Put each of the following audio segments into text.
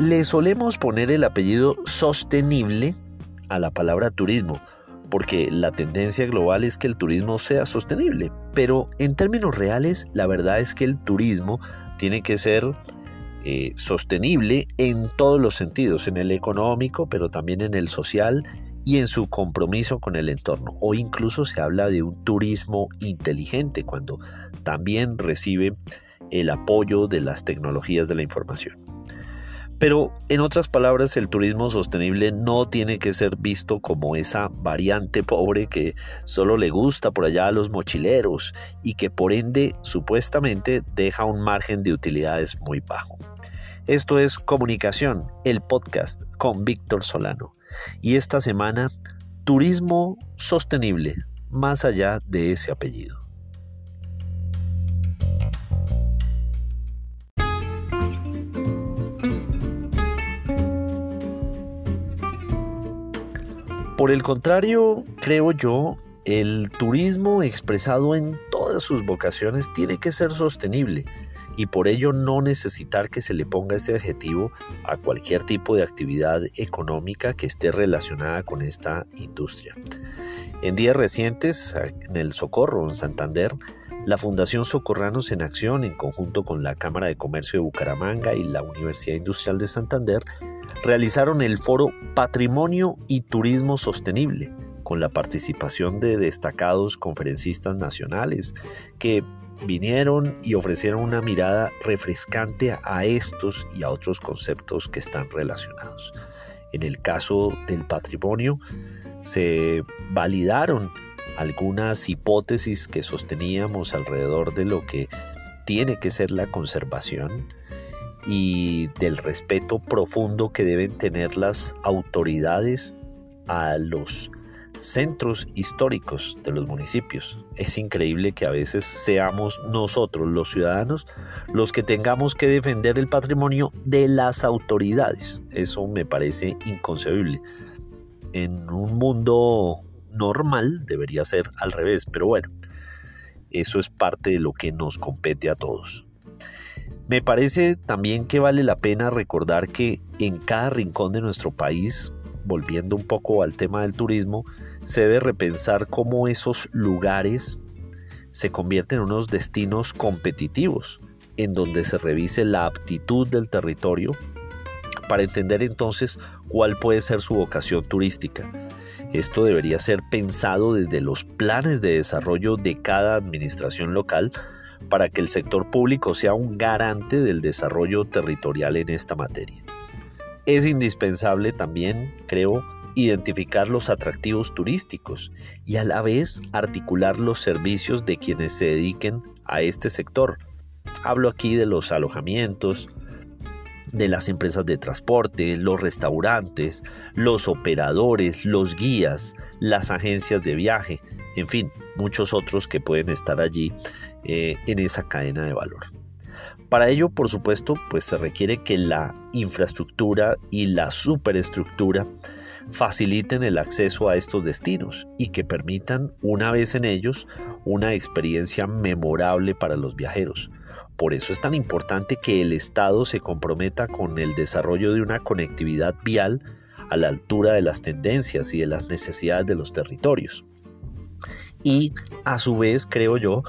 Le solemos poner el apellido sostenible a la palabra turismo, porque la tendencia global es que el turismo sea sostenible, pero en términos reales la verdad es que el turismo tiene que ser eh, sostenible en todos los sentidos, en el económico, pero también en el social y en su compromiso con el entorno. O incluso se habla de un turismo inteligente, cuando también recibe el apoyo de las tecnologías de la información. Pero en otras palabras, el turismo sostenible no tiene que ser visto como esa variante pobre que solo le gusta por allá a los mochileros y que por ende supuestamente deja un margen de utilidades muy bajo. Esto es Comunicación, el podcast con Víctor Solano. Y esta semana, turismo sostenible, más allá de ese apellido. Por el contrario, creo yo, el turismo expresado en todas sus vocaciones tiene que ser sostenible y por ello no necesitar que se le ponga este adjetivo a cualquier tipo de actividad económica que esté relacionada con esta industria. En días recientes, en el Socorro, en Santander, la Fundación Socorranos en Acción, en conjunto con la Cámara de Comercio de Bucaramanga y la Universidad Industrial de Santander, realizaron el foro Patrimonio y Turismo Sostenible, con la participación de destacados conferencistas nacionales que vinieron y ofrecieron una mirada refrescante a estos y a otros conceptos que están relacionados. En el caso del patrimonio, se validaron algunas hipótesis que sosteníamos alrededor de lo que tiene que ser la conservación, y del respeto profundo que deben tener las autoridades a los centros históricos de los municipios. Es increíble que a veces seamos nosotros los ciudadanos los que tengamos que defender el patrimonio de las autoridades. Eso me parece inconcebible. En un mundo normal debería ser al revés, pero bueno, eso es parte de lo que nos compete a todos. Me parece también que vale la pena recordar que en cada rincón de nuestro país, volviendo un poco al tema del turismo, se debe repensar cómo esos lugares se convierten en unos destinos competitivos, en donde se revise la aptitud del territorio para entender entonces cuál puede ser su vocación turística. Esto debería ser pensado desde los planes de desarrollo de cada administración local para que el sector público sea un garante del desarrollo territorial en esta materia. Es indispensable también, creo, identificar los atractivos turísticos y a la vez articular los servicios de quienes se dediquen a este sector. Hablo aquí de los alojamientos, de las empresas de transporte, los restaurantes, los operadores, los guías, las agencias de viaje, en fin, muchos otros que pueden estar allí eh, en esa cadena de valor. Para ello, por supuesto, pues se requiere que la infraestructura y la superestructura faciliten el acceso a estos destinos y que permitan, una vez en ellos, una experiencia memorable para los viajeros. Por eso es tan importante que el Estado se comprometa con el desarrollo de una conectividad vial a la altura de las tendencias y de las necesidades de los territorios. Y a su vez, creo yo,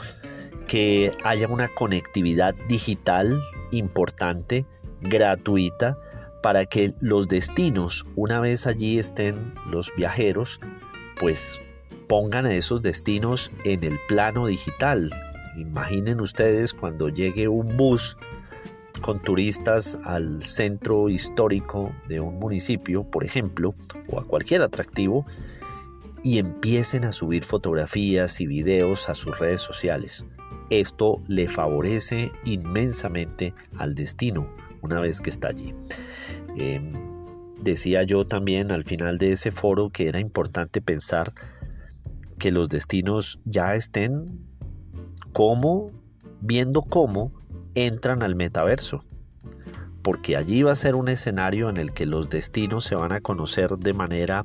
que haya una conectividad digital importante, gratuita, para que los destinos, una vez allí estén los viajeros, pues pongan a esos destinos en el plano digital. Imaginen ustedes cuando llegue un bus con turistas al centro histórico de un municipio, por ejemplo, o a cualquier atractivo, y empiecen a subir fotografías y videos a sus redes sociales. Esto le favorece inmensamente al destino una vez que está allí. Em, decía yo también al final de ese foro que era importante pensar que los destinos ya estén como, viendo cómo entran al metaverso. Porque allí va a ser un escenario en el que los destinos se van a conocer de manera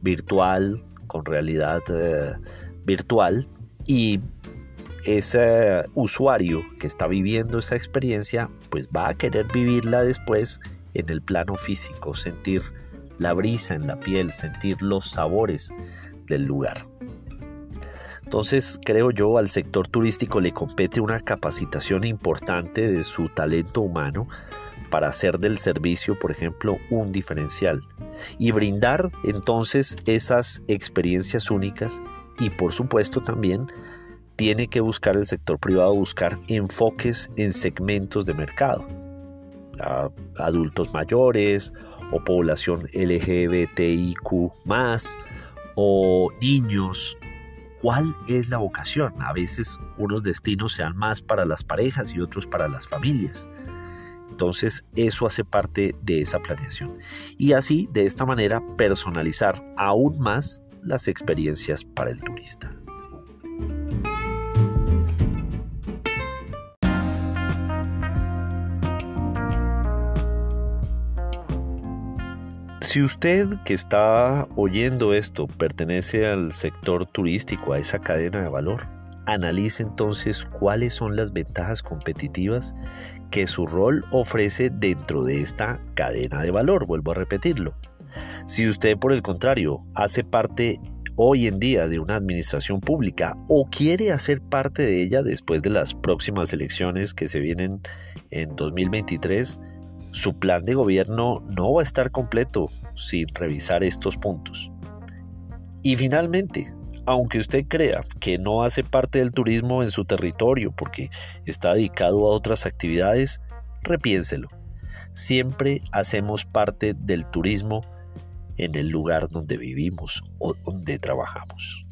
virtual, con realidad eh, virtual, y ese usuario que está viviendo esa experiencia, pues va a querer vivirla después en el plano físico, sentir la brisa en la piel, sentir los sabores del lugar. Entonces, creo yo, al sector turístico le compete una capacitación importante de su talento humano para hacer del servicio, por ejemplo, un diferencial y brindar entonces esas experiencias únicas y por supuesto también tiene que buscar el sector privado buscar enfoques en segmentos de mercado, adultos mayores o población LGBTIQ o niños. ¿Cuál es la vocación? A veces unos destinos sean más para las parejas y otros para las familias. Entonces eso hace parte de esa planeación. Y así, de esta manera, personalizar aún más las experiencias para el turista. Si usted que está oyendo esto pertenece al sector turístico, a esa cadena de valor, analice entonces cuáles son las ventajas competitivas que su rol ofrece dentro de esta cadena de valor, vuelvo a repetirlo. Si usted por el contrario hace parte hoy en día de una administración pública o quiere hacer parte de ella después de las próximas elecciones que se vienen en 2023, su plan de gobierno no va a estar completo sin revisar estos puntos. Y finalmente, aunque usted crea que no hace parte del turismo en su territorio porque está dedicado a otras actividades, repiénselo. Siempre hacemos parte del turismo en el lugar donde vivimos o donde trabajamos.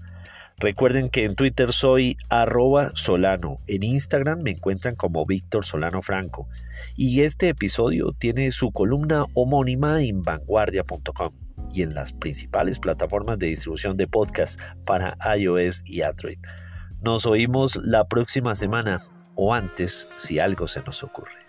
Recuerden que en Twitter soy arroba solano, en Instagram me encuentran como Víctor Solano Franco y este episodio tiene su columna homónima en vanguardia.com y en las principales plataformas de distribución de podcast para iOS y Android. Nos oímos la próxima semana o antes si algo se nos ocurre.